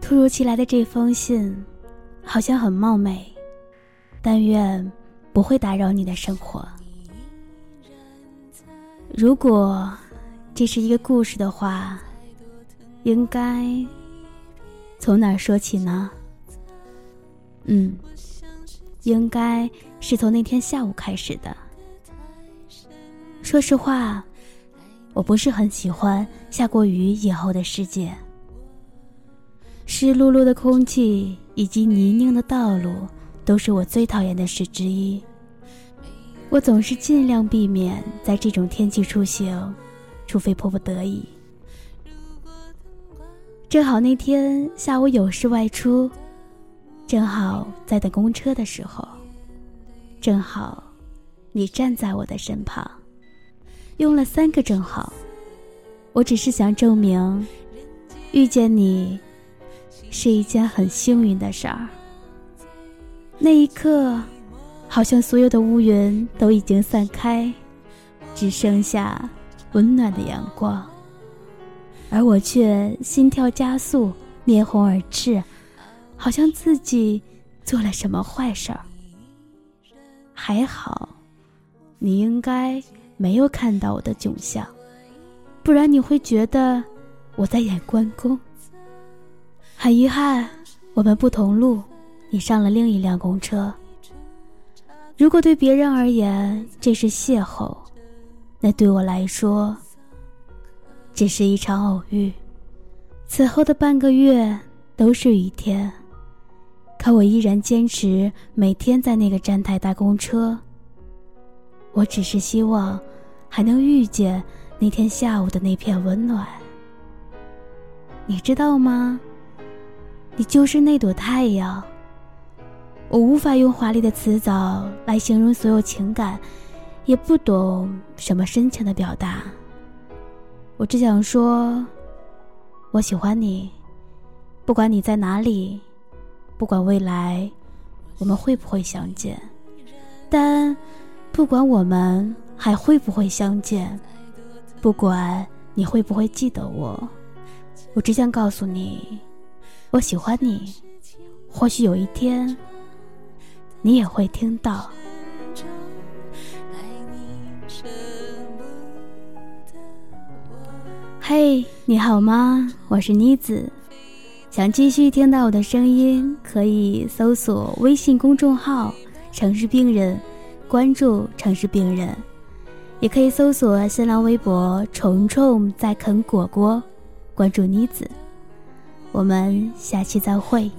突如其来的这封信，好像很冒昧，但愿不会打扰你的生活。如果这是一个故事的话，应该从哪说起呢？嗯，应该是从那天下午开始的。说实话，我不是很喜欢下过雨以后的世界。湿漉漉的空气以及泥泞的道路，都是我最讨厌的事之一。我总是尽量避免在这种天气出行，除非迫不得已。正好那天下午有事外出，正好在等公车的时候，正好你站在我的身旁，用了三个正好。我只是想证明，遇见你是一件很幸运的事儿。那一刻。好像所有的乌云都已经散开，只剩下温暖的阳光，而我却心跳加速，面红耳赤，好像自己做了什么坏事儿。还好，你应该没有看到我的窘相，不然你会觉得我在演关公。很遗憾，我们不同路，你上了另一辆公车。如果对别人而言这是邂逅，那对我来说，只是一场偶遇。此后的半个月都是雨天，可我依然坚持每天在那个站台搭公车。我只是希望还能遇见那天下午的那片温暖。你知道吗？你就是那朵太阳。我无法用华丽的词藻来形容所有情感，也不懂什么深情的表达。我只想说，我喜欢你，不管你在哪里，不管未来我们会不会相见，但不管我们还会不会相见，不管你会不会记得我，我只想告诉你，我喜欢你。或许有一天。你也会听到。嘿，你好吗？我是妮子。想继续听到我的声音，可以搜索微信公众号“城市病人”，关注“城市病人”，也可以搜索新浪微博“虫虫在啃果果”，关注妮子。我们下期再会。